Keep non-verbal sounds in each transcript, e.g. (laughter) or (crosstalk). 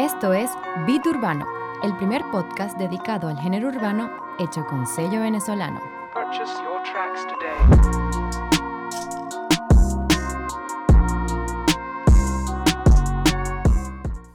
Esto es Beat Urbano, el primer podcast dedicado al género urbano hecho con sello venezolano. Purchase your tracks today.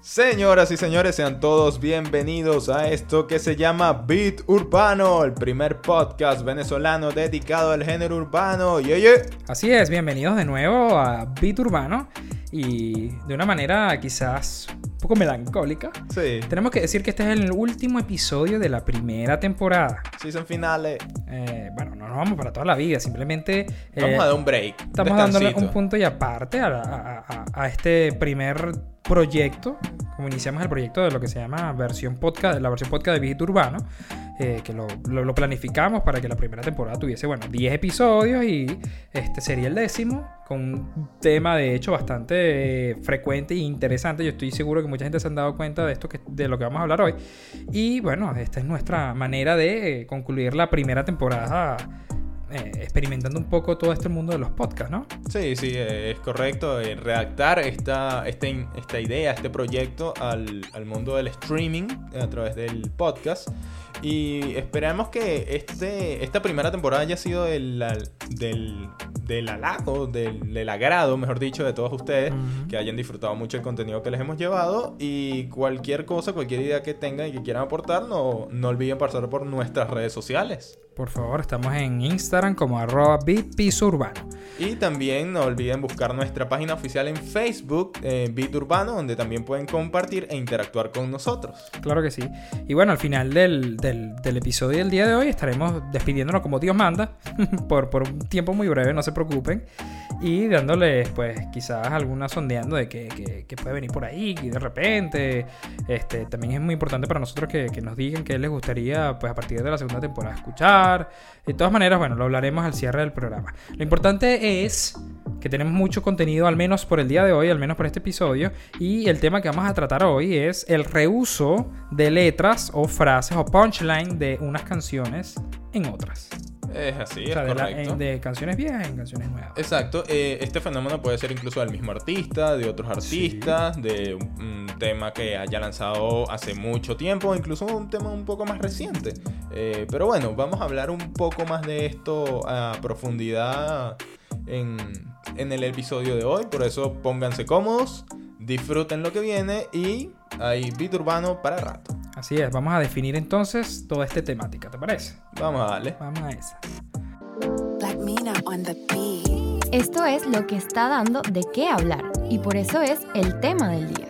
Señoras y señores, sean todos bienvenidos a esto que se llama Beat Urbano, el primer podcast venezolano dedicado al género urbano. Y oye, Así es, bienvenidos de nuevo a Beat Urbano y de una manera quizás poco melancólica. sí, Tenemos que decir que este es el último episodio de la primera temporada. season finales. Eh, bueno, no nos vamos para toda la vida, simplemente eh, Vamos a dar un break. estamos dándole descansito. un punto y aparte a, a- a- a este primer proyecto, como iniciamos el proyecto de lo que se llama versión podcast, la versión podcast de Beat Urbano, eh, que lo, planificamos para que la primera temporada tuviese, bueno, 10 episodios y este sería el décimo, con un tema de hecho bastante frecuente e interesante. Yo estoy seguro que mucha gente se han dado cuenta de esto, que, de lo que vamos a hablar hoy. Y bueno, esta es nuestra manera de eh, concluir la primera temporada. Eh, experimentando un poco todo este mundo de los podcasts, ¿no? Sí, sí, eh, es correcto. eh, redactar esta, esta, esta idea, este proyecto al, al mundo del streaming a través del podcast. Y esperamos que este, esta primera temporada haya sido del, del, del halago, del, del agrado, mejor dicho, de todos ustedes, que hayan disfrutado mucho el contenido que les hemos llevado. Y cualquier cosa, cualquier idea que tengan y que quieran aportar, no, no olviden pasar por nuestras redes sociales. Por favor, estamos en Instagram como arroba bitpisurbano. Y también no olviden buscar nuestra página oficial en Facebook, eh, Urbano, donde también pueden compartir e interactuar con nosotros. Claro que sí. Y bueno, al final del, del- del episodio del día de hoy estaremos despidiéndonos como Dios manda, (laughs) por, por un tiempo muy breve, no se preocupen. Y dándoles, pues, quizás alguna sondeando de que, que- que puede venir por ahí, y de repente. Este, también es muy importante para nosotros que, que nos digan qué les gustaría, pues, a partir de la segunda temporada escuchar. De todas maneras, bueno, lo hablaremos al cierre del programa. Lo importante es que tenemos mucho contenido, al menos por el día de hoy, al menos por este episodio. Y el tema que vamos a tratar hoy es el reuso de letras o frases o punchline de unas canciones en otras. Es así, O sea, es de, la- correcto. en- de canciones viejas en canciones nuevas. Exacto, eh, este fenómeno puede ser incluso del mismo artista, de otros artistas, de un, un tema que haya lanzado hace mucho tiempo, incluso un tema un poco más reciente. Eh, pero bueno, vamos a hablar un poco más de esto a profundidad en, en el episodio de hoy, por eso pónganse cómodos, disfruten lo que viene y hay beat urbano para rato. Así es, vamos a definir entonces toda esta temática, ¿te parece? Vamos a darle. Vamos a esa. Black Mina on the beat. Esto es lo que está dando de qué hablar y por eso es el tema del día.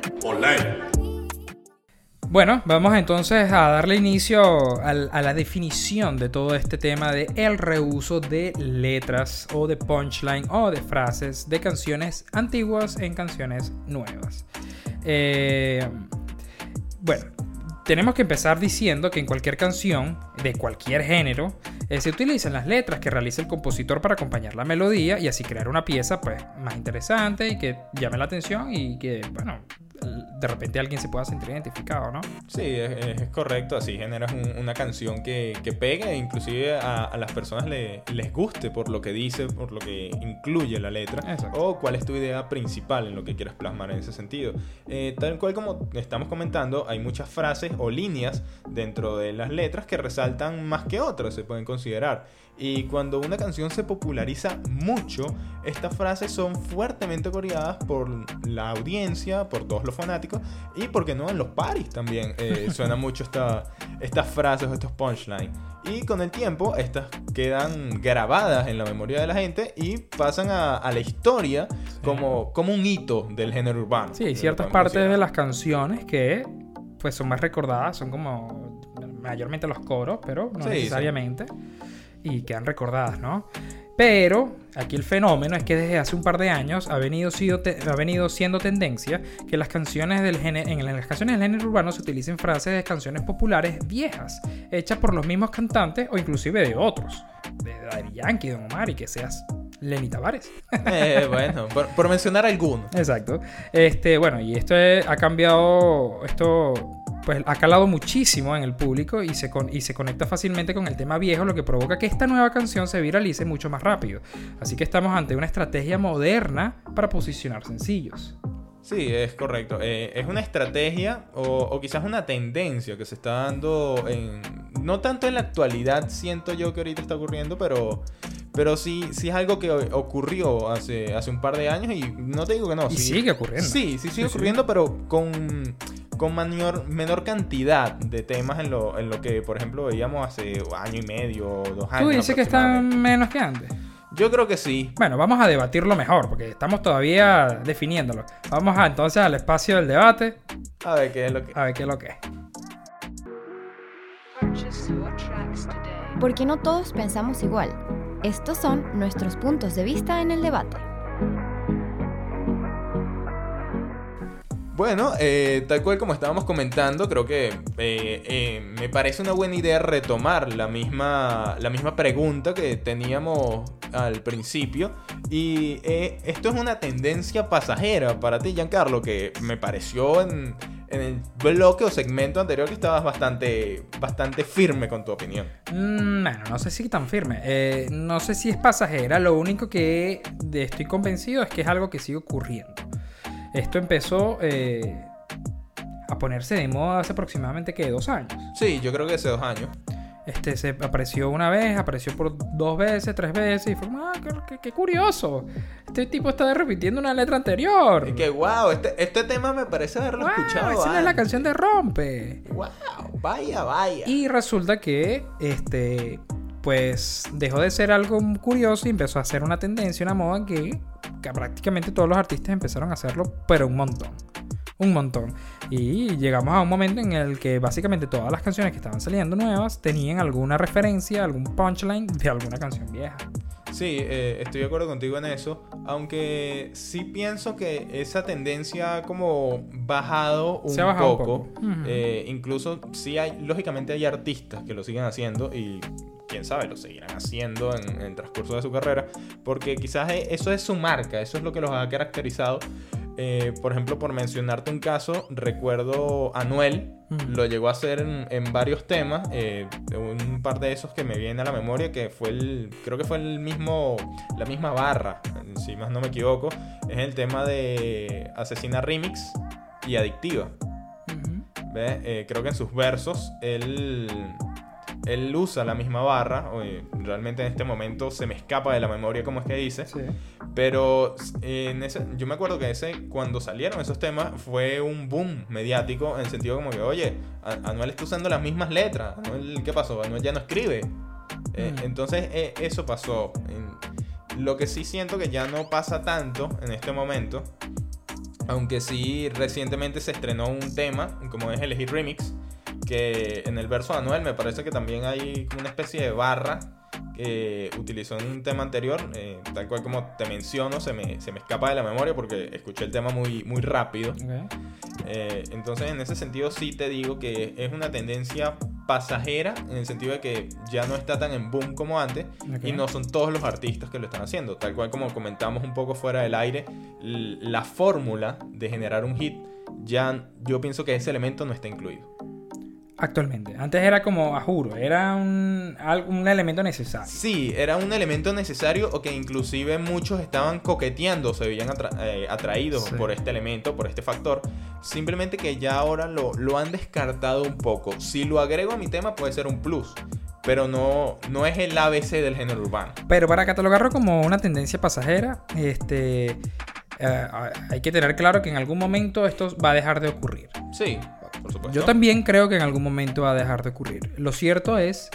Bueno, vamos entonces a darle inicio al- a la definición de todo este tema de el reuso de letras o de punchline o de frases de canciones antiguas en canciones nuevas. Eh, bueno, tenemos que empezar diciendo que en cualquier canción de cualquier género eh, se utilizan las letras que realiza el compositor para acompañar la melodía y así crear una pieza pues más interesante y que llame la atención y que bueno de repente alguien se pueda sentir identificado, ¿no? Sí, es, correcto, así generas un- una canción que, que pegue e inclusive a, a las personas le- les guste por lo que dice, por lo que incluye la letra, Exacto. o cuál es tu idea principal en lo que quieras plasmar en ese sentido. Eh, tal cual como estamos comentando, hay muchas frases o líneas dentro de las letras que resaltan más que otras, se pueden considerar. Y cuando una canción se populariza mucho, estas frases son fuertemente coreadas por la audiencia, por todos los fanáticos y, porque no, en los paris también eh, (laughs) suena mucho esta, estas frases o estos punchlines. Y con el tiempo, estas quedan grabadas en la memoria de la gente y pasan a, a la historia como, como un hito del género urbano. Sí, hay ciertas partes de considerar. las canciones que pues son más recordadas, son como mayormente los coros, pero no Sí, sí. Y quedan recordadas, ¿no? Pero aquí el fenómeno es que desde hace un par de años ha venido, sido te- ha venido siendo tendencia que las canciones del género, en las canciones del género urbano se utilicen frases de canciones populares viejas, hechas por los mismos cantantes o inclusive de otros, de Daddy Yankee, Don Omar y que seas Lenny Tavares. Eh, bueno, por, por mencionar algunos. Exacto. Este, bueno, y esto es- ha cambiado, esto pues ha calado muchísimo en el público y se, con- y se conecta fácilmente con el tema viejo, lo que provoca que esta nueva canción se viralice mucho más rápido. Así que estamos ante una estrategia moderna para posicionar sencillos. Sí, es correcto. Eh, es una estrategia o, o quizás una tendencia que se está dando en... No tanto en la actualidad, siento yo que ahorita está ocurriendo, pero, pero sí, sí es algo que ocurrió hace, hace un par de años y no te digo que no. Y sí- sigue ocurriendo. Sí, sí sigue Sí, sí. ocurriendo, pero con, con mayor, menor cantidad de temas en lo, en lo que, por ejemplo, veíamos hace año y medio, dos años. Tú dices que están menos que antes. Yo creo que sí. Bueno, vamos a debatirlo mejor, porque estamos todavía definiéndolo. Vamos a, entonces al espacio del debate, A ver qué es lo que... a ver qué es lo que. Porque no todos pensamos igual. Estos son nuestros puntos de vista en el debate. Bueno, eh, tal cual como estábamos comentando, creo que eh, eh, me parece una buena idea retomar la misma, la misma pregunta que teníamos al principio. Y esto es una tendencia pasajera para ti, Giancarlo, que me pareció en, el bloque o segmento anterior que estabas bastante, bastante firme con tu opinión. Mm, bueno, no sé si tan firme. No sé si es pasajera. Lo único que estoy convencido es que es algo que sigue ocurriendo. Esto empezó eh, a ponerse de moda hace aproximadamente que dos años. Sí, yo creo que hace dos años. Este se apareció una vez, apareció por dos veces, tres veces y fue ah, qué, qué- curioso. Este tipo está repitiendo una letra anterior. Y que wow, este, este tema me parece haberlo Wow, escuchado. esa es la canción de Rompe. Wow, vaya, vaya. Y resulta que, este, pues dejó de ser algo curioso y empezó a ser una tendencia, una moda que, prácticamente todos los artistas empezaron a hacerlo, pero un montón. Un montón. Y llegamos a un momento en el que básicamente todas las canciones que estaban saliendo nuevas tenían alguna referencia, algún punchline de alguna canción vieja. Sí, eh, estoy de acuerdo contigo en eso, aunque sí pienso que esa tendencia ha como bajado un Se ha bajado un poco. Eh, incluso sí hay, lógicamente hay artistas que lo siguen haciendo y quién sabe, lo seguirán haciendo en, en el transcurso de su carrera, porque quizás e- eso es su marca, eso es lo que los ha caracterizado. Eh, por ejemplo, por mencionarte un caso, recuerdo a Anuel, Ujú. lo llegó a hacer en, en varios temas. eh, un par de esos que me vienen a la memoria, que fue el. Creo que fue el mismo. La misma barra, si más no me equivoco. Es el tema de Asesina Remix y Adictiva. Ujú. ¿Ve? Eh, creo que en sus versos él. Él usa la misma barra. oye, realmente en este momento se me escapa de la memoria cómo es que dice. Sí. Pero en ese, yo me acuerdo que ese, cuando salieron esos temas, fue un boom mediático en el sentido como que, oye, Anuel está usando las mismas letras. Anuel, ¿qué pasó? Anuel ya no escribe. Eh, Mm. Entonces, eh, eso pasó. Lo que sí siento que ya no pasa tanto en este momento. Aunque sí, recientemente se estrenó un tema, como es el Hit Remix, que en el verso de Anuel me parece que también hay como una especie de barra que utilizó en un tema anterior, eh, tal cual como te menciono, se me, se me escapa de la memoria porque escuché el tema muy, muy rápido. Ok. Eh, entonces, en ese sentido, sí te digo que es una tendencia pasajera, en el sentido de que ya no está tan en boom como antes, Ok. y no son todos los artistas que lo están haciendo. Tal cual como comentamos un poco fuera del aire, la fórmula de generar un hit, ya yo pienso que ese elemento no está incluido. Actualmente. Antes era como, a juro, era un, un elemento necesario. Sí, era un elemento necesario o que inclusive muchos estaban coqueteando, se veían atra- eh, atraídos Sí. por este elemento, por este factor. Simplemente que ya ahora lo, lo han descartado un poco. Si lo agrego a mi tema puede ser un plus, pero no, no es el ABC del género urbano. Pero para catalogarlo como una tendencia pasajera, este, eh, hay que tener claro que en algún momento esto va a dejar de ocurrir. Sí, Yo también creo que en algún momento va a dejar de ocurrir. Lo cierto es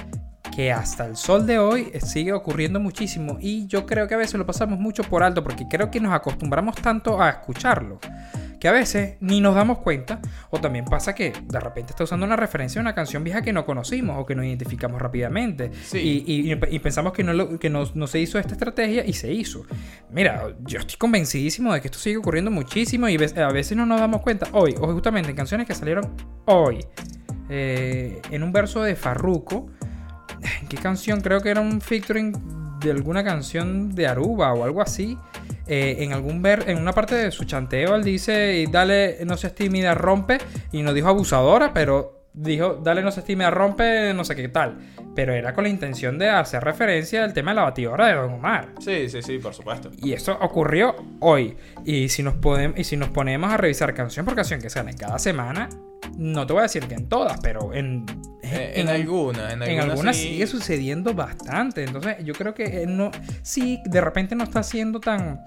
que hasta el sol de hoy eh, sigue ocurriendo muchísimo y yo creo que a veces lo pasamos mucho por alto porque creo que nos acostumbramos tanto a escucharlo que a veces ni nos damos cuenta o también pasa que de repente está usando una referencia a una canción vieja que no conocimos o que no identificamos rápidamente Sí. y, y- y pensamos que, no, lo- que no, no se hizo esta estrategia y se hizo. Mira, yo estoy convencidísimo de que esto sigue ocurriendo muchísimo y a veces no nos damos cuenta. Hoy, o justamente en canciones que salieron hoy, eh, en un verso de Farruko, ¿en (laughs) qué canción? Creo que era un featuring de alguna canción de Aruba o algo así. Eh, en algún ver, en una parte de su chanteo, él dice, dale, no seas tímida, rompe, y no dijo abusadora, pero dijo, dale no se estime, rompe, no sé qué tal. Pero era con la intención de hacer referencia al tema de la batidora de Don Omar. Sí, sí, sí, por supuesto. Y eso ocurrió hoy. Y si nos, podemos, y si nos ponemos a revisar canción por canción que salen cada semana, no te voy a decir que en todas, pero en, Eh, en, alguna, en en alguna algunas sí. sigue sucediendo bastante. Entonces, yo creo que él no. Sí, de repente no está siendo tan.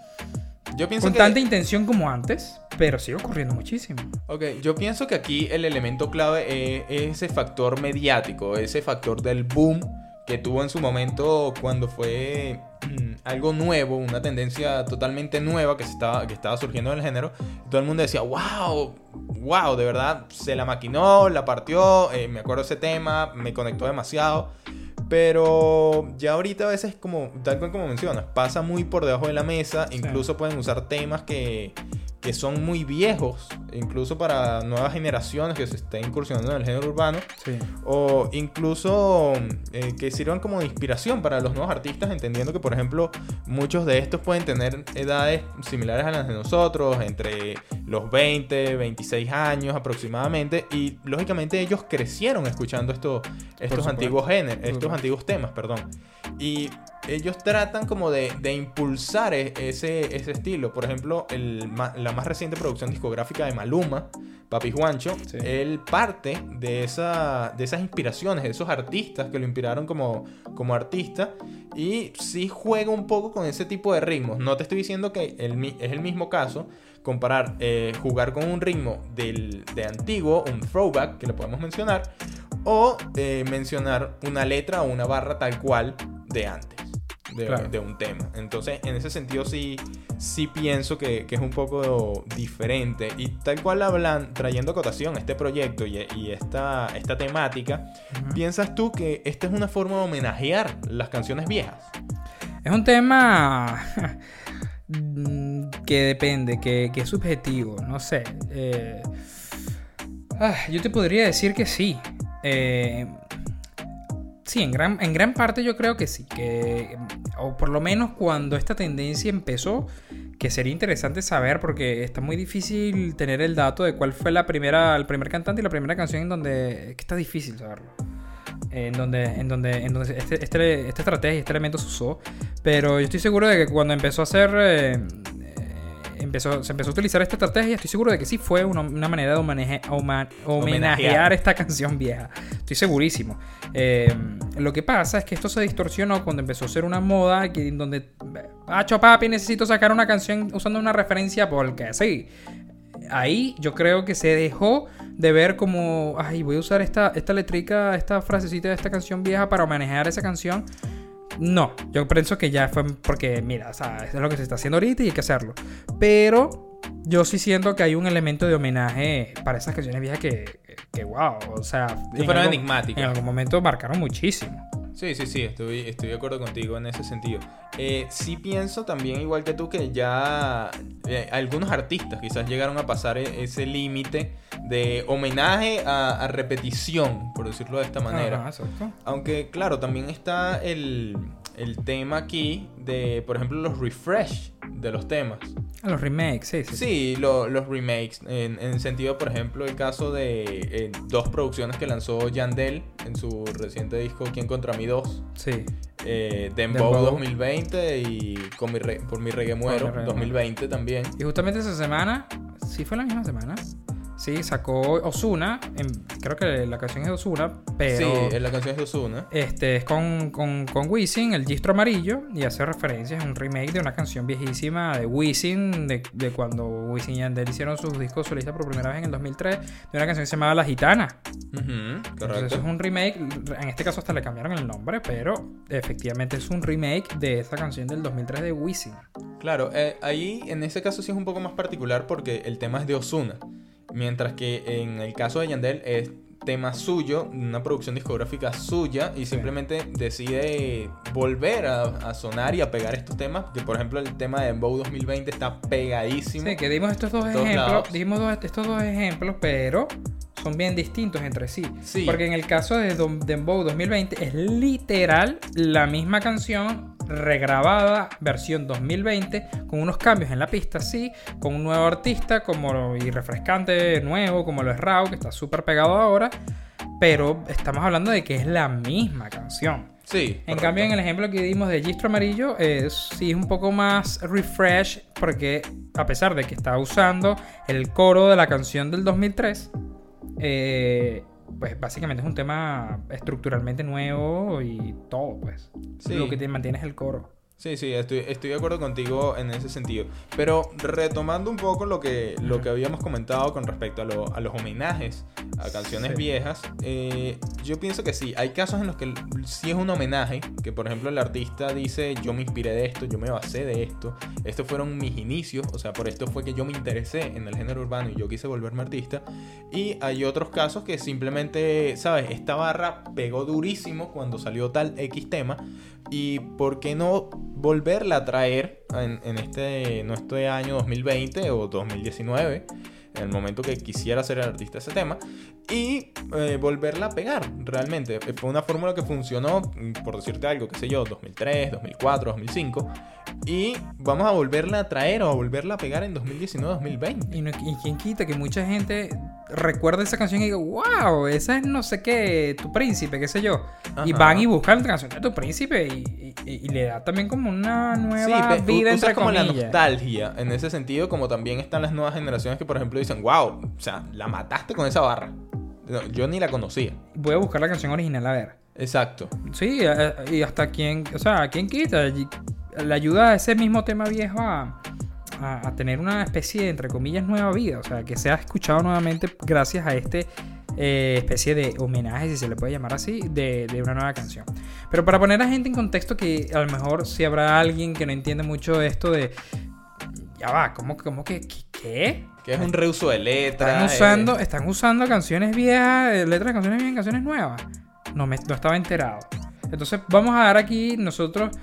Yo pienso con que, tanta intención como antes, pero sigue ocurriendo muchísimo. ok, yo pienso que aquí el elemento clave es, es ese factor mediático, ese factor del boom que tuvo en su momento cuando fue mm, algo nuevo, una tendencia totalmente nueva que, se estaba, que estaba surgiendo en el género. Todo el mundo decía, wow, wow, de verdad, se la maquinó, la partió, eh, me acuerdo ese tema, me conectó demasiado. Pero ya ahorita a veces, como, tal cual como mencionas, pasa muy por debajo de la mesa. Incluso pueden usar temas que, que son muy viejos, incluso para nuevas generaciones que se estén incursionando en el género urbano. Sí. O incluso eh, que sirvan como de inspiración para los nuevos artistas, entendiendo que, por ejemplo, muchos de estos pueden tener edades similares a las de nosotros, entre los 20, 26 años aproximadamente, y lógicamente ellos crecieron escuchando esto- estos antiguos géneros, estos antiguos temas, perdón. Y ellos tratan como de, de impulsar e- ese, ese estilo. Por ejemplo, el la más reciente producción discográfica de Maluma, Papi Juancho, Sí. él parte de, esa, de esas inspiraciones, de esos artistas que lo inspiraron como, como artista. Y sí juega un poco con ese tipo de ritmos. No te estoy diciendo que el es el mismo caso. Comparar, eh, jugar con un ritmo del, de antiguo, un throwback, que lo podemos mencionar, o eh, mencionar una letra o una barra tal cual de antes, de, Claro. de un tema. Entonces, en ese sentido sí, sí pienso que, que es un poco diferente. Y tal cual hablan, trayendo a cotación este proyecto y, y esta, esta temática, ¿piensas tú que esta es una forma de homenajear las canciones viejas? Es un tema (laughs) que depende, que, que es subjetivo, no sé. Eh, ah, yo te podría decir que sí. Eh, sí, en gran, en gran parte yo creo que sí. Que, o por lo menos cuando esta tendencia empezó, que sería interesante saber porque está muy difícil tener el dato de cuál fue la primera, el primer cantante y la primera canción en donde... Que está difícil saberlo en donde, en donde, en donde este, este- esta estrategia, este elemento se usó. Pero yo estoy seguro de que cuando empezó a hacer. eh, empezó, se empezó a utilizar esta estrategia, estoy seguro de que sí fue una, una manera de homenaje- homenajear Homenajear. esta canción vieja. Estoy segurísimo. Eh, lo que pasa es que esto se distorsionó cuando empezó a ser una moda que, en donde. Hacho papi, necesito sacar una canción usando una referencia porque sí ahí yo creo que se dejó de ver como, ay, voy a usar esta, esta letrica, esta frasecita de esta canción vieja para manejar esa canción. No, yo pienso que ya fue porque, mira, o sea, eso es lo que se está haciendo ahorita y hay que hacerlo. Pero yo sí siento que hay un elemento de homenaje para esas canciones viejas que, que, wow, o sea, fueron enigmáticas. En algún momento marcaron muchísimo. Sí, sí, sí, estoy, estoy de acuerdo contigo en ese sentido. Eh, sí pienso también, igual que tú, que ya eh, algunos artistas quizás llegaron a pasar e- ese límite de homenaje a, a repetición, por decirlo de esta manera. Exacto. Aunque, claro, también está el, el tema aquí de, por ejemplo, los refresh de los temas. A los remakes, sí, sí. sí. Sí, lo- los remakes. En, en sentido, por ejemplo, el caso de eh, dos producciones que lanzó Yandel en su reciente disco ¿Quién contra mí 2? Sí. Eh, Dembow, Dembow. 2020 y con mi re- Por mi reggae muero mi reggae 2020 también. Y justamente esa semana, sí fue la misma semana. Sí, sacó Osuna. creo que la canción es de Osuna, pero. Sí, la canción es de Ozuna. Este es con, con, con Wisin, el distro amarillo, y hace referencia, es un remake de una canción viejísima de Wisin, de, de cuando Wisin y Yandel hicieron sus discos solistas por primera vez en el 2003, de una canción que se llamaba La Gitana. Ujú, Entonces correcto. es un remake, en este caso hasta le cambiaron el nombre, pero efectivamente es un remake de esa canción del 2003 de Wisin. Claro, eh, ahí en ese caso sí es un poco más particular porque el tema es de Osuna. Mientras que en el caso de Yandel es tema suyo, una producción discográfica suya y simplemente decide volver a, a sonar y a pegar estos temas. Que por ejemplo el tema de Dembow 2020 está pegadísimo. Sí, que dimos estos dos ejemplos, lados. dimos dos- estos dos ejemplos, pero son bien distintos entre sí. Sí. Porque en el caso de Dembow 2020 es literal la misma canción regrabada, versión 2020, con unos cambios en la pista, sí, con un nuevo artista como y refrescante nuevo, como lo es Rao, que está súper pegado ahora. pero estamos hablando de que es la misma canción. Sí. En cambio, en el ejemplo que dimos de Gistro Amarillo, es, sí es un poco más refresh, porque a pesar de que está usando el coro de la canción del 2003, eh, pues básicamente es un tema estructuralmente nuevo y todo, pues. Sí. Lo que te mantiene es el coro. Sí, sí, estoy, estoy de acuerdo contigo en ese sentido. Pero retomando un poco lo que, lo que habíamos comentado con respecto a, lo- a los homenajes a canciones Sí. viejas, eh, yo pienso que sí, hay casos en los que sí es un homenaje, que por ejemplo el artista dice yo me inspiré de esto, yo me basé de esto, estos fueron mis inicios, o sea, por esto fue que yo me interesé en el género urbano y yo quise volverme artista. Y hay otros casos que simplemente, ¿sabes? Esta barra pegó durísimo cuando salió tal X tema. Y por qué no volverla a traer en, este, no este año 2020 o 2019, en el momento que quisiera ser el artista ese tema, y eh, volverla a pegar realmente. Fue una fórmula que funcionó, mm, por decirte algo, qué sé yo, 2003, 2004, 2005, y vamos a volverla a traer o a volverla a pegar en 2019, 2020. Y, no- y quién quita que mucha gente recuerda esa canción y diga, wow, esa es no sé qué, tu príncipe, qué sé yo. Y Ajá. van y buscan la canción de tu príncipe y, y- y le da también como una nueva u- vida entre como la comillas. nostalgia en ese sentido, como también están las nuevas generaciones que, por ejemplo, dicen, wow, o sea, la mataste con esa barra. No, yo ni la conocía. Voy a buscar la canción original a ver. Exacto. Sí, eh, y hasta quien, o sea, quien quita, le ayuda a ese mismo tema viejo a, a- a tener una especie de, entre comillas, nueva vida. O sea, que sea escuchado nuevamente gracias a este eh, especie de homenaje, si se le puede llamar así, de, de una nueva canción. Pero para poner a gente en contexto que a lo mejor si habrá alguien que no entiende mucho esto de... Ya va, ¿cómo, cómo que qué? Que es un reuso de letras. Están eh, usando, están usando canciones viejas, eh, letras de canciones viejas, canciones nuevas. No, me, no estaba enterado. Entonces vamos a dar aquí, nosotros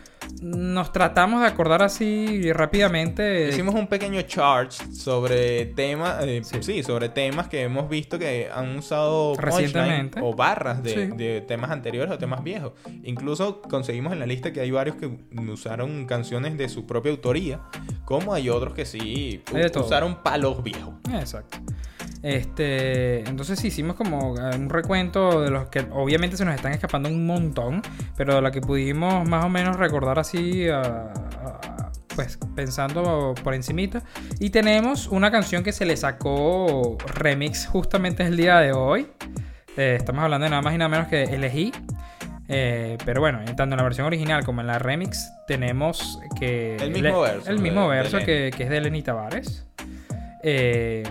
nos tratamos de acordar así rápidamente. Hicimos un pequeño chart sobre temas, eh, Sí. sí. sobre temas que hemos visto que han usado Recientemente. o barras de, Sí. de temas anteriores o temas viejos. Incluso conseguimos en la lista que hay varios que usaron canciones de su propia autoría, como hay otros que sí usaron palos viejos. Exacto. Este, entonces sí, hicimos como eh, un recuento de los que obviamente se nos están escapando un montón, pero de la que pudimos más o menos recordar así, ah, ah, pues pensando por encimita. Y tenemos una canción que se le sacó remix justamente el día de hoy. Eh, estamos hablando de nada más y nada menos que Elegí. Eh, pero bueno, tanto en la versión original como en la remix tenemos que... El mismo verso El mismo de verso que, que es de Lenny Tavares. Eh,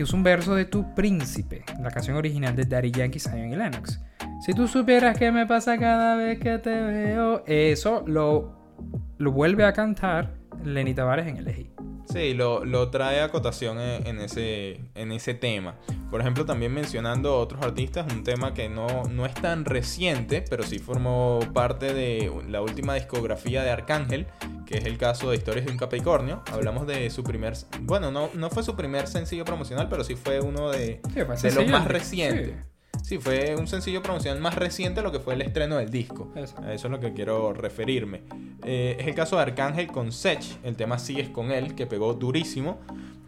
que usa un verso de Tu Príncipe, la canción original de Daddy Yankee, Zion y Lennox. Si tú supieras qué me pasa cada vez que te veo, eso lo, lo vuelve a cantar Lenny Tavares en Elegí. Sí, lo, lo trae a cotación en, en ese, en ese tema. Por ejemplo, también mencionando otros artistas, un tema que no, no es tan reciente, pero sí formó parte de la última discografía de Arcángel, que es el caso de Historias de un Capricornio. Hablamos de su primer... Bueno, no, no fue su primer sencillo promocional, pero sí fue uno de, Sí, de los más recientes. Sí, fue un sencillo promocional más reciente lo que fue el estreno del disco. A eso es lo que quiero referirme. Eh, es el caso de Arcángel con Sech. El tema Sigues con él, que pegó durísimo.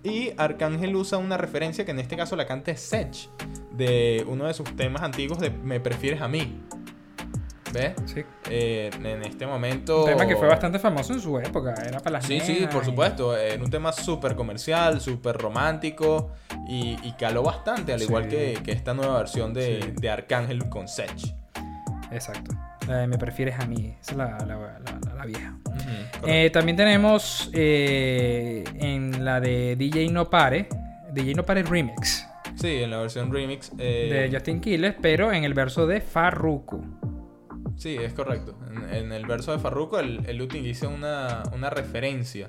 Y Arcángel usa una referencia que en este caso la canta Sech. De uno de sus temas antiguos de Me prefieres a mí. ¿Ves? Sí. Eh, en este momento... Un tema que fue bastante famoso en su época, era para las Sí, sí, por y- supuesto. Era un tema súper comercial, súper romántico y, y caló bastante, al Sí. igual que, que esta nueva versión de, Sí. de Arcángel con Sech. Exacto. Eh, me prefieres a mí, esa es la, la- la- la vieja. Eh, también tenemos eh, en la de DJ No Pare, DJ No Pare Remix Sí, en la versión remix. de Justin Quiles, pero en el verso de Farruko. Sí, es correcto. En, en el verso de Farruko, él, él utiliza una, una referencia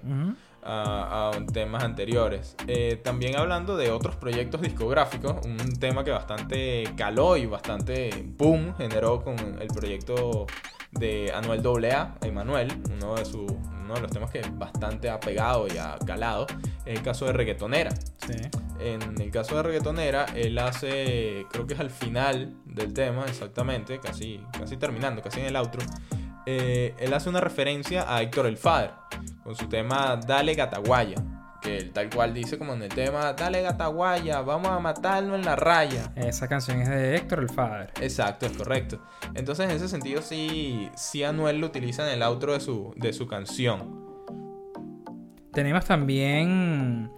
a, a temas anteriores. Eh, también hablando de otros proyectos discográficos, un tema que bastante caló y bastante boom generó con el proyecto de Anuel AA, Emanuel, uno de, sus uno de los temas que bastante ha pegado y ha calado, es el caso de Reggaetonera. Sí. En el caso de Reggaetonera, él hace, creo que es al final del tema, exactamente, casi, casi terminando, casi en el outro, eh, él hace una referencia a Héctor El Father, con su tema Dale Gataguaya, que él tal cual dice como en el tema, dale gataguaya, vamos a matarlo en la raya. Esa canción es de Héctor el Father. Exacto, es correcto. Entonces, en ese sentido, sí, sí Anuel lo utiliza en el outro de su, de su canción. Tenemos también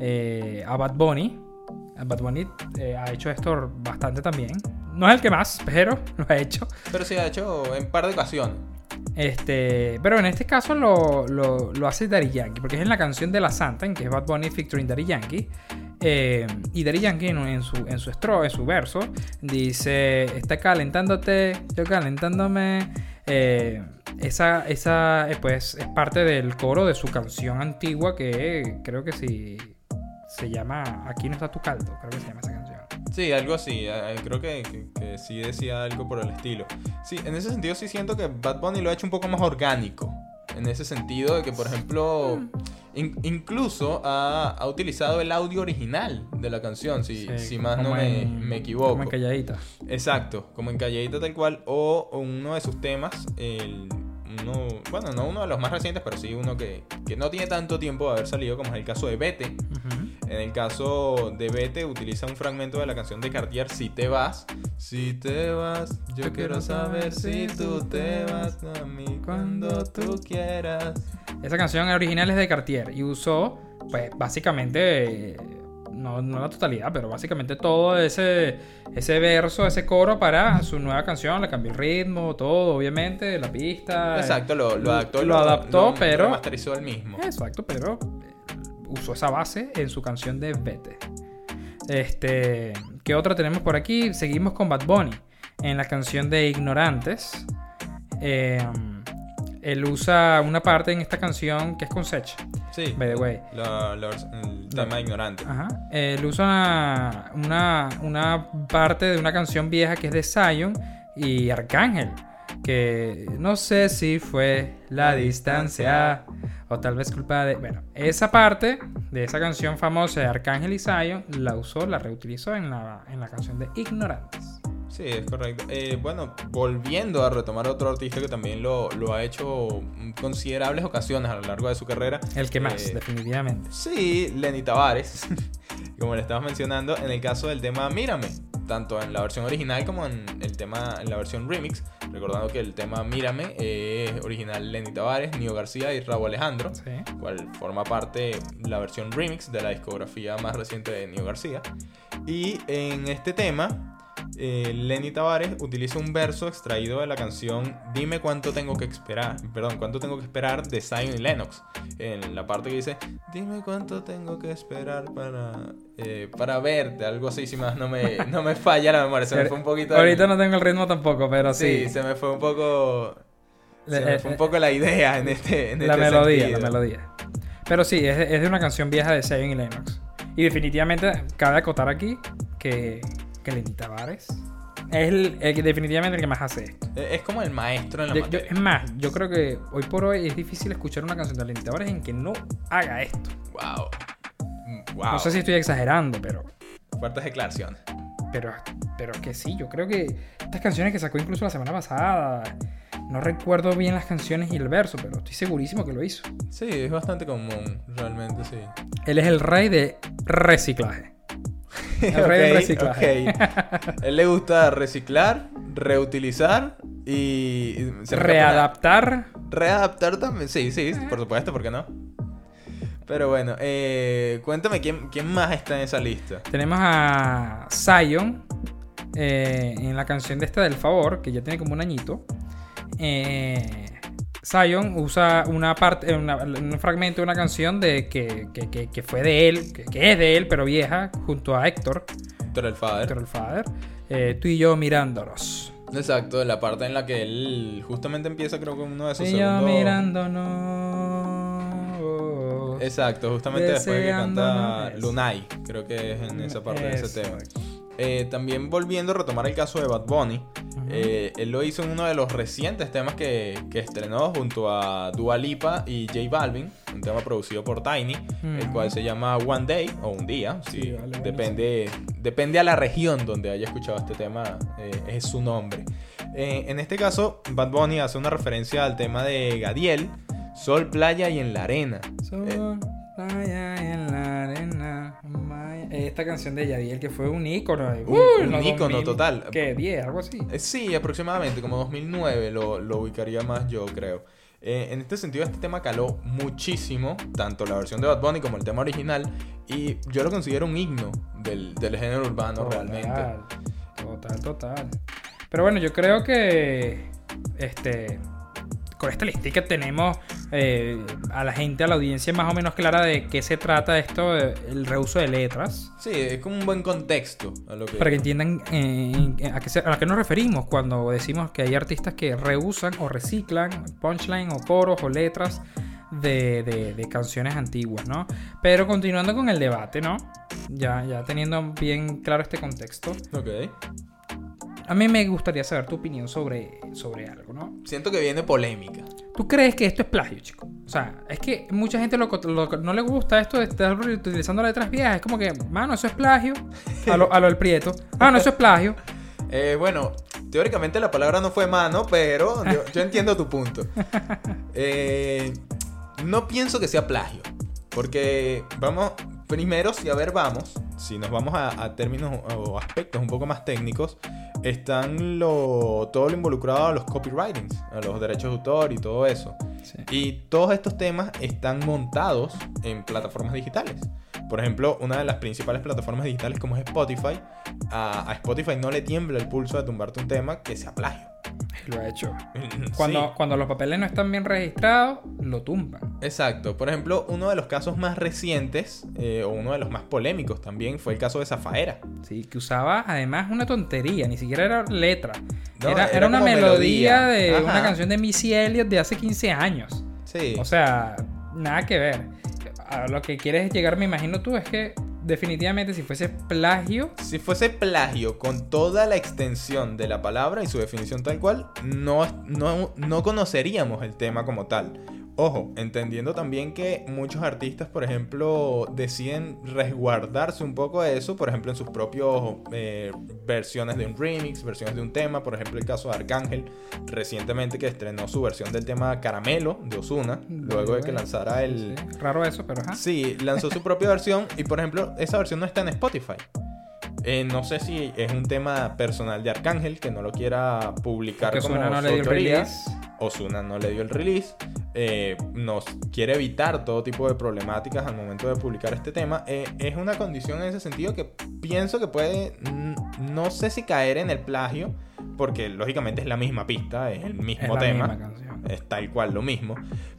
eh, a Bad Bunny. Bad Bunny eh, ha hecho esto bastante también. No es el que más, pero (laughs) lo ha hecho. Pero sí ha hecho en par de ocasiones. Este, pero en este caso lo, lo, lo hace Daddy Yankee, porque es en la canción de La Santa, en que es Bad Bunny featuring Daddy Yankee. Eh, y Daddy Yankee en, en su, en su estro, en su verso, dice: Está calentándote, yo calentándome. Eh, esa, esa pues, es parte del coro de su canción antigua que creo que sí se llama Aquí no está tu caldo, creo que se llama esa canción. Sí, algo así. eh, Creo que, que- que sí decía algo por el estilo. Sí, en ese sentido sí siento que Bad Bunny lo ha hecho un poco más orgánico. En ese sentido de que, por ejemplo, in- incluso ha, ha utilizado el audio original de la canción, si, Sí, si más no me, en- me equivoco. Como en calladita. Exacto, como en Calladita tal cual, o uno de sus temas, el, uno, bueno, no uno de los más recientes, pero sí uno que, que no tiene tanto tiempo de haber salido, como es el caso de Vete. Ujú. En el caso de Vete, utiliza un fragmento de la canción de Cartier, Si te vas. Si te vas, yo quiero saber si tú te vas a mí cuando tú quieras. Esa canción original es de Cartier y usó, pues básicamente, no, no la totalidad, pero básicamente todo ese, ese verso, ese coro para su nueva canción. Le cambió el ritmo, todo, obviamente, la pista. Exacto, lo, lo adaptó. y Lo adaptó, pero- remasterizó él mismo. Exacto, pero usó esa base en su canción de Vete. Este, ¿qué otra tenemos por aquí? Seguimos con Bad Bunny en la canción de Ignorantes. Eh, él usa una parte en esta canción que es con Sech. Sí, By the way. la- la vers- el tema ignorante. Ajá. Él usa una, una, una parte de una canción vieja que es de Zion y Arcángel. Que no sé si fue la distancia o tal vez culpa de... Bueno, esa parte de esa canción famosa de Arcángel y Zion la usó, la reutilizó en la, en la canción de Ignorantes. Sí, es correcto. Eh, bueno, volviendo a retomar otro artista que también lo, lo ha hecho en considerables ocasiones a lo largo de su carrera. El que más, Eh, definitivamente. Sí, Lenny Tavares, (laughs) como le estabas mencionando, en el caso del tema Mírame, tanto en la versión original como en el tema en la versión remix, recordando que el tema Mírame es original Lenny Tavares, Nio García y Raúl Alejandro, Sí. cual forma parte la versión remix de la discografía más reciente de Nio García. Y en este tema, eh, Lenny Tavares utiliza un verso extraído de la canción Dime cuánto tengo que esperar, perdón, cuánto tengo que esperar de Zion y Lennox. En la parte que dice Dime cuánto tengo que esperar para, eh, para verte, algo así, si más no me, (laughs) no me falla la memoria, se me fue un poquito. Ahorita no tengo el ritmo tampoco, pero sí. Sí, se me fue un poco. Se me eh, fue un poco la idea en este. En la este melodía, sentido. la melodía. Pero sí, es, es de una canción vieja de Zion y Lennox. Y definitivamente cabe acotar aquí que, que Lenny Tavares es el, el que definitivamente el que más hace esto. Es como el maestro en la Yo- es más, yo creo que hoy por hoy es difícil escuchar una canción de Lenny Tavares en que no haga esto. Wow. Wow. No sé si estoy exagerando, pero, Fuertes declaraciones. pero, pero que sí, yo creo que estas canciones que sacó incluso la semana pasada, no recuerdo bien las canciones y el verso, pero estoy segurísimo que lo hizo. Sí, es bastante común, realmente sí. Él es el rey de reciclaje. El rey del Ok, reciclaje. ok. Él le gusta reciclar, reutilizar y. se Readaptar. Readaptar también. Sí, sí, por supuesto, ¿por qué no? Pero bueno, eh, cuéntame ¿quién, quién más está en esa lista. Tenemos a Zion eh, en la canción de esta del favor, que ya tiene como un añito. Eh, Zion usa una parte, una- un fragmento de una canción de que, que- que- que fue de él, que, es de él, pero vieja, junto a Héctor, Héctor el Father. Héctor el eh, tú y yo mirándonos. Exacto, la parte en la que él justamente empieza, creo que uno de sus y yo segundos. mirándonos. Exacto, justamente después de que canta. Lunay, creo que es en esa parte de ese tema. Eh, también volviendo a retomar el caso de Bad Bunny, eh, él lo hizo en uno de los recientes temas que, que estrenó junto a Dua Lipa y J Balvin, un tema producido por Tiny, el cual se llama One Day o Un Día, Sí, sí, vale, bueno, depende, depende a la región donde haya escuchado este tema, eh, es su nombre. Eh, en este caso, Bad Bunny hace una referencia al tema de Gadiel, Sol, Playa y en la Arena. Sol, Playa en la arena. Esta canción de Yadiel que fue un ícono. de- Un- un ícono total. ¿Qué? 10, algo así. Eh, Sí, aproximadamente, como 2009 lo, lo ubicaría más yo, creo. Eh, en este sentido, este tema caló muchísimo, tanto la versión de Bad Bunny como el tema original, y yo lo considero un himno del, del género urbano realmente. Total, total. Pero bueno, yo creo que este con esta listica tenemos eh, a la gente, a la audiencia más o menos clara de qué se trata esto, eh, el reuso de letras. Sí, es como un buen contexto a lo que... Para que entiendan eh, a, qué se- a qué nos referimos cuando decimos que hay artistas que reusan o reciclan punchline o coros o letras de, de- de canciones antiguas, ¿no? Pero continuando con el debate, ¿no? Ya, ya teniendo bien claro este contexto, Ok. A mí me gustaría saber tu opinión sobre, sobre algo, ¿no? Siento que viene polémica. ¿Tú crees que esto es plagio, chico? O sea, es que mucha gente lo- lo- no le gusta esto de estar utilizando letras viejas. Es como que, mano, eso es plagio. A lo, a lo del prieto. Ah, no, eso es plagio. (laughs) Eh, bueno, teóricamente la palabra no fue mano, pero yo, yo entiendo tu punto. (laughs) Eh, no pienso que sea plagio, porque vamos, primero, si a ver vamos, si nos vamos a, a términos o aspectos un poco más técnicos, están lo, todo lo involucrado a los copywritings, a los derechos de autor y todo eso. Y todos estos temas están montados en plataformas digitales. Por ejemplo, una de las principales plataformas digitales como es Spotify, a, a Spotify no le tiembla el pulso de tumbarte un tema que sea plagio. Lo ha hecho. Sí, Cuando, cuando los papeles no están bien registrados, lo tumban. exacto. Por ejemplo, uno de los casos más recientes, eh, o uno de los más polémicos también, fue el caso de Zafaera. Sí, que usaba además una tontería, ni siquiera era letra. No, era, era era una melodía, melodía. de Ajá. una canción de Missy Elliott de hace 15 años. Sí. O sea, nada que ver. A lo que quieres llegar, me imagino tú, es que definitivamente si fuese plagio, Si fuese plagio con toda la extensión de la palabra y su definición tal cual, no, no, no conoceríamos el tema como tal. Ojo, entendiendo también que muchos artistas, por ejemplo, deciden resguardarse un poco de eso, por ejemplo, en sus propios eh, versiones de un remix, versiones de un tema, por ejemplo, el caso de Arcángel, recientemente que estrenó su versión del tema Caramelo de Osuna, luego de que lanzara el... sí, raro eso, pero ajá. Sí, lanzó su propia versión y por ejemplo esa versión no está en Spotify. Eh, no sé si es un tema personal de Arcángel que no lo quiera publicar Que como Ozuna no le dio el release. Ozuna no le dio el release. eh, nos quiere evitar todo tipo de problemáticas al momento de publicar este tema. Eh, es una condición en ese sentido que pienso que puede, no sé si caer en el plagio, porque lógicamente es la misma pista, es el mismo la tema misma canción. Es tal cual lo mismo.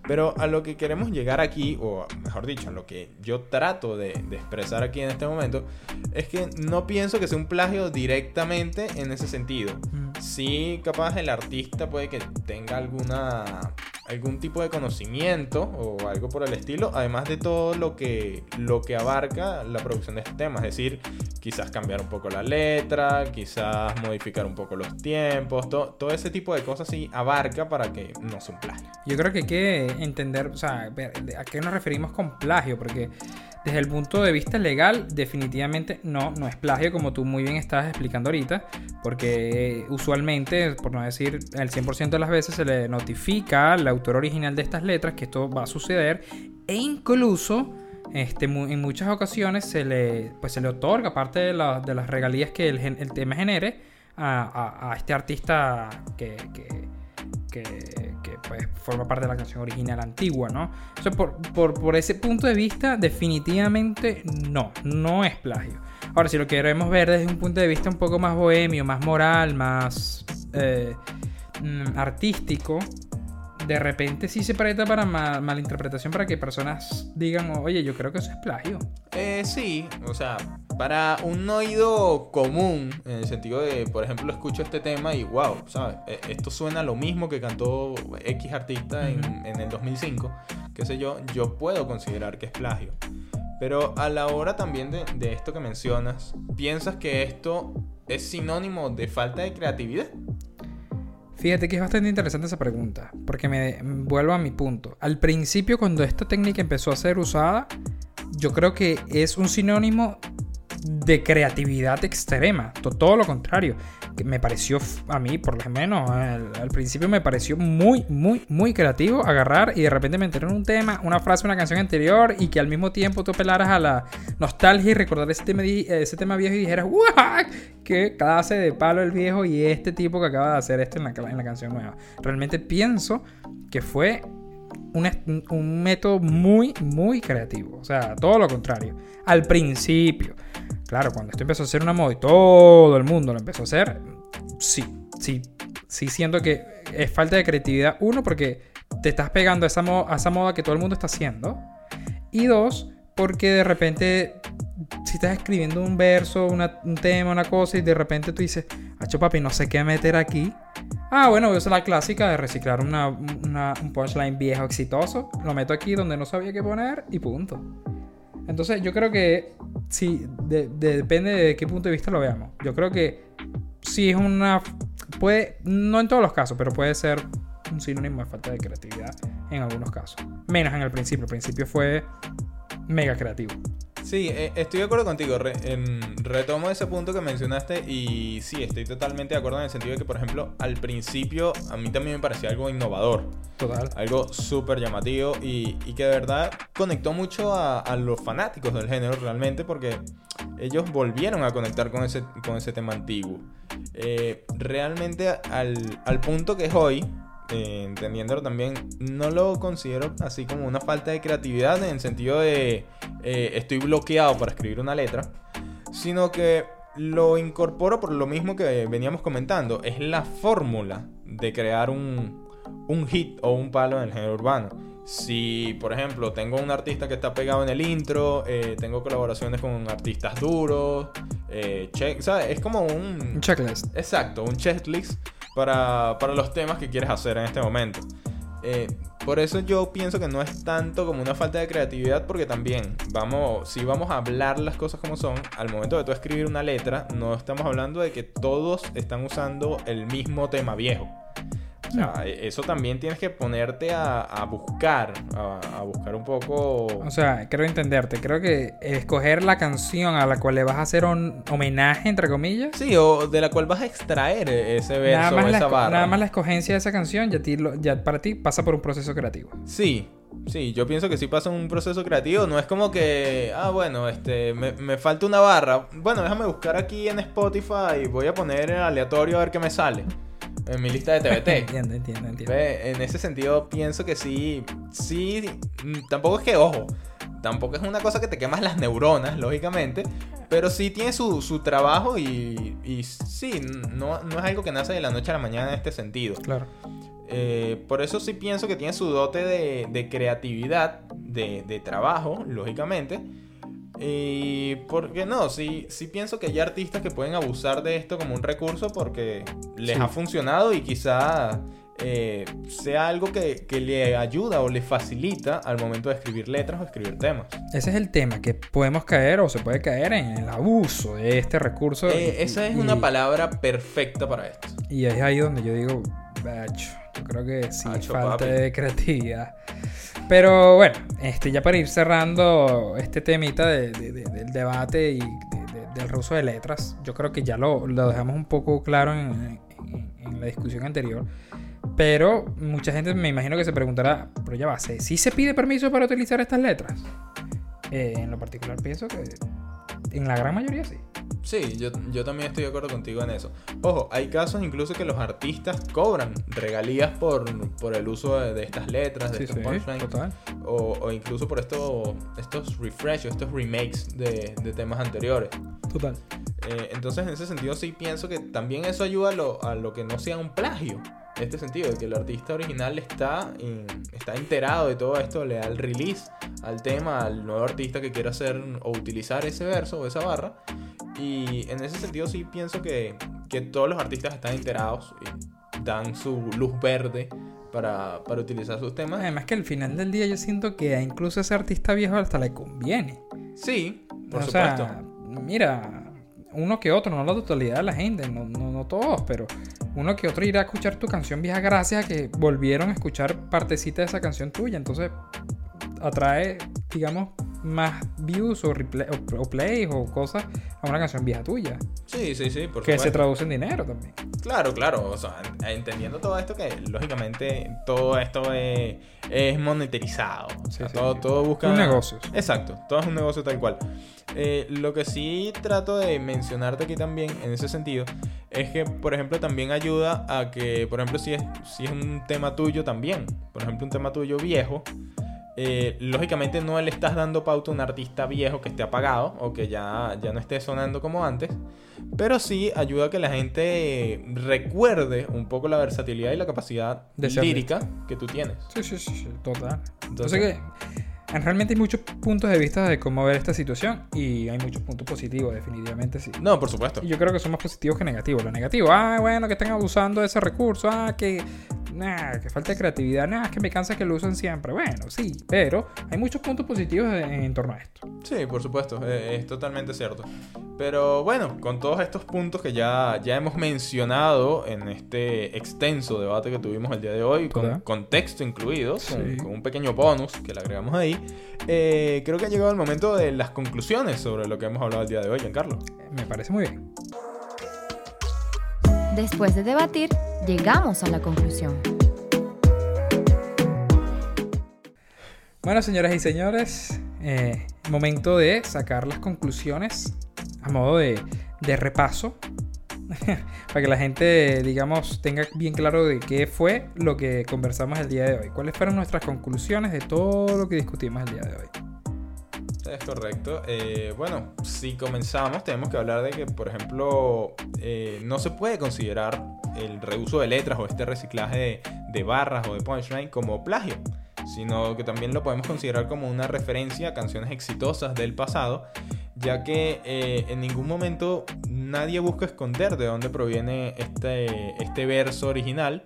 Pero a lo que queremos llegar aquí, o mejor dicho, a lo que yo trato de, de expresar aquí en este momento, es que no pienso que sea un plagio directamente en ese sentido. Sí, capaz el artista puede que tenga alguna algún tipo de conocimiento o algo por el estilo, además de todo lo que lo que abarca la producción de este tema, es decir, quizás cambiar un poco la letra, quizás modificar un poco los tiempos, to- todo ese tipo de cosas sí abarca para que no sea un plagio. Yo creo que hay que entender, o sea, a qué nos referimos con plagio, porque desde el punto de vista legal, definitivamente no, no es plagio, como tú muy bien estabas explicando ahorita, porque usualmente, por no decir el 100% de las veces, se le notifica al autor original de estas letras que esto va a suceder, e incluso este, en muchas ocasiones se le, pues se le otorga parte de, la- de las regalías que el, tema genere a, a- este artista que, que, pues, forma parte de la canción original antigua, ¿no? O sea, por, por- por ese punto de vista, definitivamente no, no es plagio. Ahora, si lo queremos ver desde un punto de vista un poco más bohemio, más moral, más eh, mm, artístico, de repente sí se presta para ma- malinterpretación para que personas digan, oye, yo creo que eso es plagio. Eh, sí, o sea, para un oído común, en el sentido de, por ejemplo, escucho este tema y wow, ¿sabes? Eh, Esto suena lo mismo que cantó X artista en, en el 2005, qué sé yo, yo puedo considerar que es plagio. Pero a la hora también de, de esto que mencionas, ¿piensas que esto es sinónimo de falta de creatividad? Fíjate que es bastante interesante esa pregunta, porque me vuelvo a mi punto. Al principio, cuando esta técnica empezó a ser usada, yo creo que es un sinónimo de creatividad extrema, to- todo lo contrario. me pareció, a mí por lo menos, al, principio me pareció muy, muy, muy creativo agarrar y de repente me enteré en un tema, una frase, una canción anterior y que al mismo tiempo tú apelaras a la nostalgia y recordar ese tema, ese tema viejo y dijeras, ¡guau! ¡Qué clase de palo el viejo y este tipo que acaba de hacer esto en la, en la canción nueva! Realmente pienso que fue un, un método muy, muy creativo. O sea, todo lo contrario. Al principio. Claro, cuando esto empezó a ser una moda y todo el mundo lo empezó a hacer, sí, sí, sí siento que es falta de creatividad. Uno, porque te estás pegando a esa, mo- a esa moda que todo el mundo está haciendo. Y dos, porque de repente, si estás escribiendo un verso, un tema, una cosa, y de repente tú dices, Hacho papi, no sé qué meter aquí. Ah, bueno, voy a usar la clásica de reciclar una- un punchline viejo exitoso. Lo meto aquí donde no sabía qué poner y punto. Entonces, yo creo que sí, de- de- depende de qué punto de vista lo veamos. Yo creo que sí es una. Puede, no en todos los casos, pero puede ser un sinónimo de falta de creatividad en algunos casos. Menos en el principio. El principio fue mega creativo. Sí, eh, estoy de acuerdo contigo. Re- em, retomo ese punto que mencionaste y sí, estoy totalmente de acuerdo en el sentido de que, por ejemplo, al principio a mí también me parecía algo innovador, Total. algo súper llamativo y, y que de verdad conectó mucho a, a los fanáticos del género realmente porque ellos volvieron a conectar con ese, con ese tema antiguo. Eh, realmente al, al punto que es hoy, eh, entendiéndolo también, no lo considero así como una falta de creatividad en el sentido de eh, estoy bloqueado para escribir una letra, sino que lo incorporo por lo mismo que veníamos comentando, es la fórmula de crear un, un hit o un palo en el género urbano. Si, por ejemplo, tengo un artista que está pegado en el intro, eh, tengo colaboraciones con artistas duros, eh. Es como un... Un checklist. Exacto, un checklist para, para los temas que quieres hacer en este momento. Eh, por eso yo pienso que no es tanto como una falta de creatividad, porque también vamos, si vamos a hablar las cosas como son, al momento de tú escribir una letra, no estamos hablando de que todos están usando el mismo tema viejo. O sea, e- eso también tienes que ponerte a, a buscar, a, a buscar un poco... O sea, creo entenderte. Creo que escoger la canción a la cual le vas a hacer un homenaje, entre comillas. Sí, o de la cual vas a extraer ese verso Nada más, o esa barra. nada más la escogencia de esa canción ya, ti ya para ti pasa por un proceso creativo. Sí, sí, yo pienso que sí pasa un proceso creativo. No es como que, ah, bueno, este, me, me falta una barra. Bueno, déjame buscar aquí en Spotify y voy a poner aleatorio a ver qué me sale en mi lista de TBT. (laughs) entiendo, entiendo, entiendo. En ese sentido, pienso que sí, sí, mm, tampoco es que, ojo, tampoco es una cosa que te quemas las neuronas, lógicamente, pero sí tiene su, su trabajo y, y sí, no, no es algo que nace de la noche a la mañana en este sentido. Claro. Eh, por eso sí pienso que tiene su dote de, de creatividad, de, de trabajo, lógicamente. Y porque no, sí, sí pienso que hay artistas que pueden abusar de esto como un recurso porque les Sí. ha funcionado y quizá eh, sea algo que, que le ayuda o le facilita al momento de escribir letras o escribir temas. Ese es el tema, que podemos caer o se puede caer en el abuso de este recurso. Eh, y- esa es y- una palabra perfecta para esto. Y es ahí donde yo digo, bacho, yo creo que sí, Bacho, falta papi. de creatividad. Pero bueno, este, ya para ir cerrando este temita de- de- de- del debate y de- de- del reuso de letras, yo creo que ya lo, lo dejamos un poco claro en, en- en la discusión anterior. Pero mucha gente me imagino que se preguntará, pero ya va, ¿sí sí se pide permiso para utilizar estas letras? Eh, en lo particular pienso que en la gran mayoría sí. Sí, yo, yo también estoy de acuerdo contigo en eso. Ojo, hay casos incluso que los artistas cobran regalías por, por el uso de, de estas letras, de Sí, estos sí, punchlines, total. o, o incluso por esto, estos refresh, o estos remakes de, de temas anteriores. Total. Eh, entonces, en ese sentido, sí pienso que también eso ayuda a lo, a lo que no sea un plagio. En este sentido, de que el artista original está, en- está enterado de todo esto, le da el release al tema, al nuevo artista que quiera hacer o utilizar ese verso o esa barra. Y en ese sentido, sí pienso que, que todos los artistas están enterados y dan su luz verde para, para utilizar sus temas. Además que al final del día yo siento que incluso a ese artista viejo hasta le conviene. Sí, por o supuesto. sea, mira, uno que otro, no la totalidad de la gente, no, no, no todos, pero uno que otro irá a escuchar tu canción vieja gracias a que volvieron a escuchar partecita de esa canción tuya. Entonces atrae, digamos, más views o, replay, o, o plays o cosas a una canción vieja tuya. Sí, sí, sí, por que se traduce en dinero también. Claro, claro. O sea, en- entendiendo todo esto, que lógicamente todo esto es, es monetarizado. O sea, Sí, sí, todo, sí. todo busca. Un negocio. Exacto, todo es un negocio tal cual. Eh, lo que sí trato de mencionarte aquí también, en ese sentido, es que, por ejemplo, también ayuda a que, por ejemplo, si es, si es un tema tuyo también, por ejemplo, un tema tuyo viejo. eh, lógicamente no le estás dando pauta a un artista viejo que esté apagado o que ya, ya no esté sonando como antes, pero sí ayuda a que la gente recuerde un poco la versatilidad y la capacidad De lírica que tú tienes. Sí, sí, sí, sí, total. Entonces- Entonces que realmente hay muchos puntos de vista de cómo ver esta situación y hay muchos puntos positivos, definitivamente sí. No, por supuesto. Yo creo que son más positivos que negativos. Lo negativo, ah, bueno, que están abusando de ese recurso, ah, que, nah, que falta de creatividad, nah, es que me cansa que lo usen siempre. Bueno, sí, pero hay muchos puntos positivos en, en torno a esto. Sí, por supuesto, eh, es totalmente cierto. Pero bueno, con todos estos puntos que ya, ya hemos mencionado en este extenso debate que tuvimos el día de hoy, con contexto incluido, con un pequeño bonus que le agregamos ahí, eh, creo que ha llegado el momento de las conclusiones sobre lo que hemos hablado el día de hoy, Giancarlo. Me parece muy bien. Después de debatir, llegamos a la conclusión. Bueno, señoras y señores, eh, momento de sacar las conclusiones a modo de, de repaso. (laughs) para que la gente, digamos, tenga bien claro de qué fue lo que conversamos el día de hoy. ¿Cuáles fueron nuestras conclusiones de todo lo que discutimos el día de hoy? Es correcto. Eh, bueno, si comenzamos, tenemos que hablar de que, por ejemplo, eh, no se puede considerar el reuso de letras o este reciclaje de, barras o de punchline como plagio, sino que también lo podemos considerar como una referencia a canciones exitosas del pasado, ya que eh, en ningún momento nadie busca esconder de dónde proviene este, este verso original.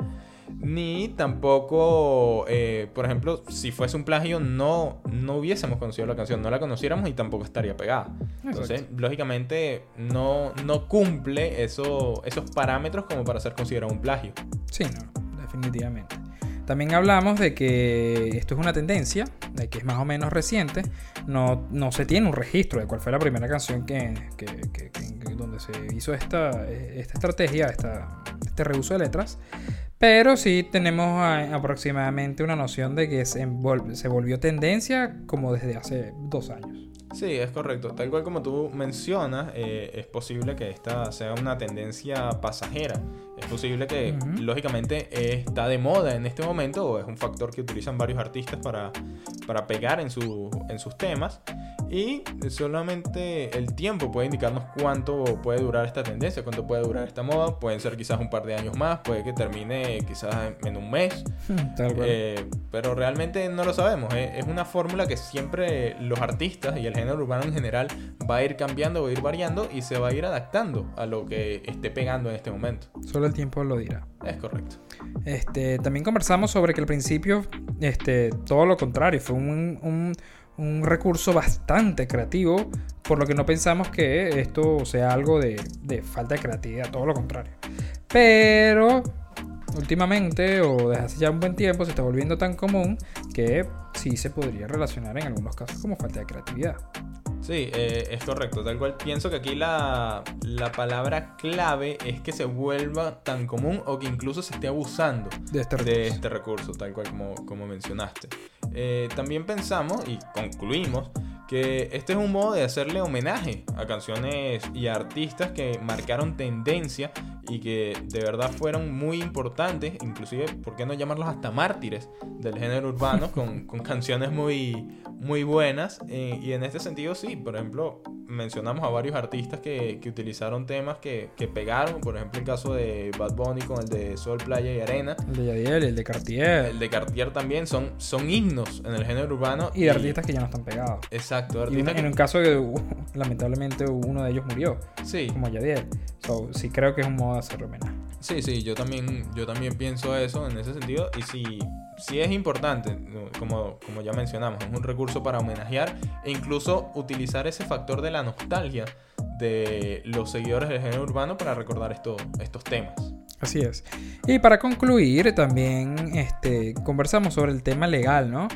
Ni tampoco, eh, por ejemplo, si fuese un plagio, no, no hubiésemos conocido la canción, no la conociéramos y tampoco estaría pegada. Entonces, Exacto. lógicamente, no, no cumple eso- esos parámetros como para ser considerado un plagio. Sí, no, definitivamente. También hablamos de que esto es una tendencia, de que es más o menos reciente. No, no se tiene un registro de cuál fue la primera canción que, que- que- que- que- donde se hizo esta, esta estrategia, esta, este reuso de letras. Pero sí tenemos ah, aproximadamente una noción de que se, volvió tendencia como desde hace dos años. Sí, es correcto. Tal cual como tú mencionas, eh, es posible que esta sea una tendencia pasajera. Es posible que, Ujú. lógicamente, eh, está de moda en este momento o es un factor que utilizan varios artistas para, para pegar en, su- en sus temas. Y solamente el tiempo puede indicarnos cuánto puede durar esta tendencia, cuánto puede durar esta moda. Pueden ser quizás un par de años más, puede que termine quizás en- un mes. Tal cual. Eh, pero realmente no lo sabemos. Es una fórmula que siempre los artistas y el género urbano en general va a ir cambiando, va a ir variando y se va a ir adaptando a lo que esté pegando en este momento. Solo el tiempo lo dirá. Es correcto. Este, también conversamos sobre que al principio, este, todo lo contrario, fue un, un- un recurso bastante creativo, por lo que no pensamos que esto sea algo de, de falta de creatividad, todo lo contrario. Pero últimamente, o desde hace ya un buen tiempo, se está volviendo tan común que sí se podría relacionar en algunos casos como falta de creatividad. Sí, eh, es correcto. Tal cual pienso que aquí la, la palabra clave es que se vuelva tan común o que incluso se esté abusando De este de recurso. este recurso, tal cual como, como mencionaste. Eh, también pensamos y concluimos que este es un modo de hacerle homenaje a canciones y a artistas que marcaron tendencia y que de verdad fueron muy importantes, inclusive, ¿por qué no llamarlos hasta mártires del género urbano con, (laughs) con canciones muy, muy buenas? Eh, y en este sentido sí, por ejemplo, mencionamos a varios artistas que, que utilizaron temas que, que pegaron, por ejemplo el caso de Bad Bunny con el de Sol, Playa y Arena. El de Yadiel, el de Cartier El de Cartier también son, son himnos en el género urbano. y de artistas que ya no están pegados. Exacto, Y un- en un caso que uh, (laughs) lamentablemente uno de ellos murió, Sí, como Yadiel. So, sí creo que es un modo de hacer homenaje. sí, sí, yo también, yo también pienso eso en ese sentido. Y sí, sí es importante, como, como ya mencionamos, es un recurso para homenajear e incluso utilizar ese factor de la nostalgia de los seguidores del género urbano para recordar esto- estos temas. Así es. Y para concluir, también este, conversamos sobre el tema legal, ¿no?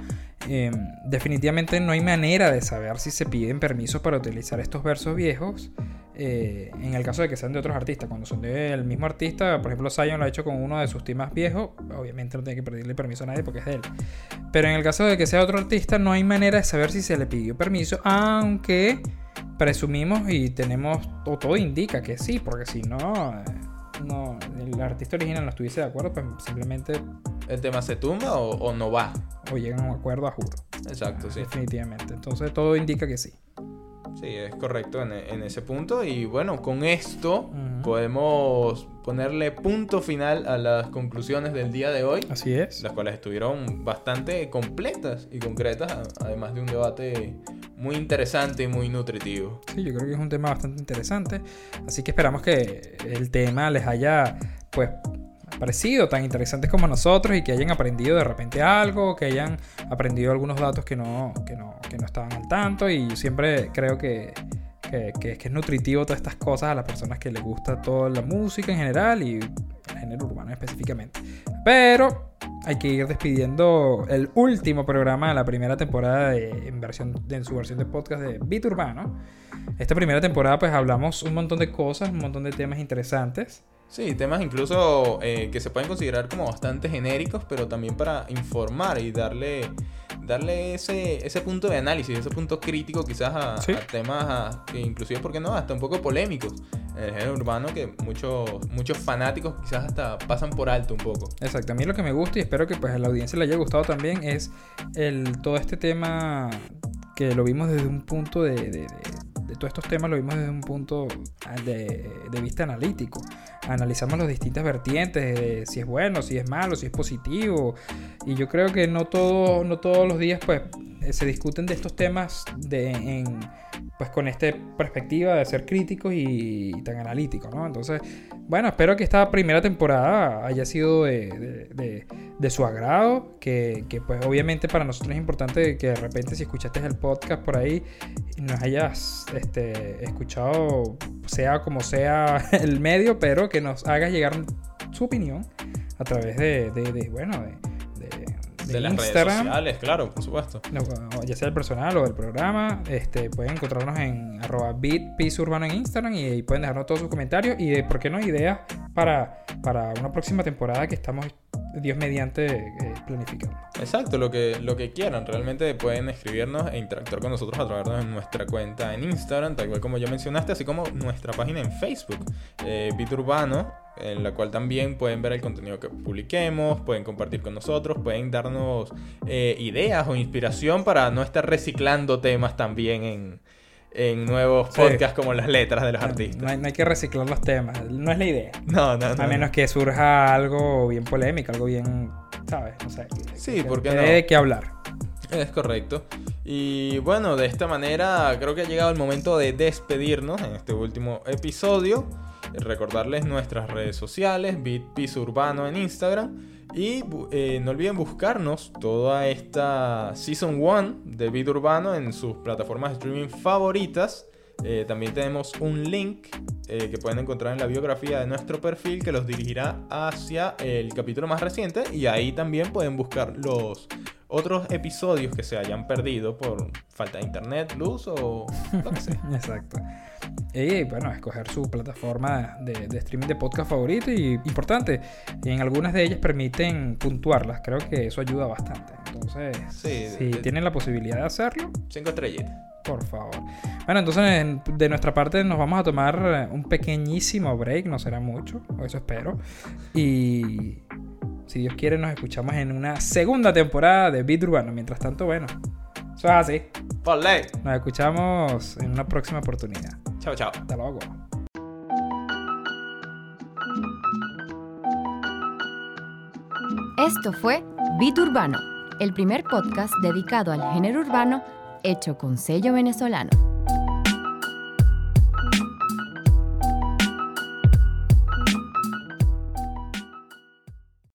Eh, definitivamente no hay manera de saber si se piden permisos para utilizar estos versos viejos. eh, en el caso de que sean de otros artistas, cuando son del mismo artista, por ejemplo, Zion lo ha hecho con uno de sus temas viejos, obviamente no tiene que pedirle permiso a nadie porque es de él. Pero en el caso de que sea otro artista, no hay manera de saber si se le pidió permiso, aunque presumimos y tenemos, o todo indica que sí, porque si no, eh, no el artista original no estuviese de acuerdo, pues simplemente ¿El tema se tumba o, o no va? o llegan a un acuerdo a juro, Exacto, sí. definitivamente. Entonces todo indica que sí. Sí, es correcto en, en ese punto. Y bueno, con esto podemos ponerle punto final a las conclusiones del día de hoy. Así es. las cuales estuvieron bastante completas y concretas, además de un debate muy interesante y muy nutritivo. Sí, yo creo que es un tema bastante interesante. Así que esperamos que el tema les haya, pues, parecido tan interesantes como nosotros y que hayan aprendido de repente algo, que hayan aprendido algunos datos que no, que no, que no estaban al tanto. Y yo siempre creo que, que, que- que es nutritivo todas estas cosas a las personas que les gusta toda la música en general y el género urbano específicamente. Pero hay que ir despidiendo el último programa de la primera temporada de, en, versión, en su versión de podcast de Beat Urbano. Esta primera temporada pues hablamos un montón de cosas, un montón de temas interesantes. Sí, temas incluso eh, que se pueden considerar como bastante genéricos, pero también para informar y darle, darle ese, ese punto de análisis, ese punto crítico quizás a, Sí. a temas a- que inclusive, ¿por qué no? Hasta un poco polémicos en el género urbano que muchos, muchos fanáticos quizás hasta pasan por alto un poco. Exacto, a mí lo que me gusta y espero que pues a la audiencia le haya gustado también es el, todo este tema que lo vimos desde un punto de, de- de- de todos estos temas lo vimos desde un punto ah, de, de vista analítico. Analizamos las distintas vertientes, de si es bueno, si es malo, si es positivo. Y yo creo que no, todo, no todos los días pues eh, se discuten de estos temas de, pues con esta perspectiva de ser críticos y, tan analíticos, ¿no? Entonces, bueno, espero que esta primera temporada haya sido de, de- su agrado, que, que, pues obviamente para nosotros es importante que de repente si escuchaste el podcast por ahí nos hayas este, escuchado, sea como sea (laughs) el medio, pero que nos hagas llegar su opinión a través de, bueno, de, de- de De las redes sociales, claro, por supuesto. No, ya sea el personal o el programa, este, pueden encontrarnos en arroba bitpisurbano en Instagram y ahí pueden dejarnos todos sus comentarios y, eh, ¿por qué no? Ideas para, para una próxima temporada que estamos, Dios mediante, eh, planificando. Exacto, lo que, lo que quieran. Realmente pueden escribirnos e interactuar con nosotros a través de nuestra cuenta en Instagram, tal cual como ya mencionaste, así como nuestra página en Facebook, eh, Bit Urbano, en la cual también pueden ver el contenido que publiquemos, pueden compartir con nosotros, pueden darnos eh, ideas o inspiración para no estar reciclando temas también en, en nuevos Sí. podcasts como las letras de los No artistas. hay, no hay que reciclar los temas, no es la idea. No, no, no. A menos que surja algo bien polémico, algo bien, ¿sabes? No sé. que- Sí, que- ¿por qué que no? de qué hablar. Es correcto. Y bueno, de esta manera creo que ha llegado el momento de despedirnos en este último episodio. Recordarles nuestras redes sociales, BitPiece Urbano en Instagram. Y eh, no olviden buscarnos toda esta Season 1 de Beat Urbano en sus plataformas de streaming favoritas. Eh, también tenemos un link eh, que pueden encontrar en la biografía de nuestro perfil que los dirigirá hacia el capítulo más reciente y ahí también pueden buscar los otros episodios que se hayan perdido por falta de internet, luz o lo que sea. (laughs) Exacto. Y bueno, escoger su plataforma de, de streaming de podcast favorito y importante, en algunas de ellas permiten puntuarlas, creo que eso ayuda bastante. Entonces, Sí, si de- tienen la posibilidad de hacerlo, Cinco estrellitas. por favor. Bueno, entonces en- de nuestra parte nos vamos a tomar un pequeñísimo break, no será mucho, o eso espero. Y si Dios quiere nos escuchamos en una segunda temporada de Beat Urbano. Mientras tanto, bueno, eso es así. Por ley. Nos escuchamos en una próxima oportunidad. Chao, chao. Hasta luego. Esto fue Beat Urbano, el primer podcast dedicado al género urbano hecho con sello venezolano.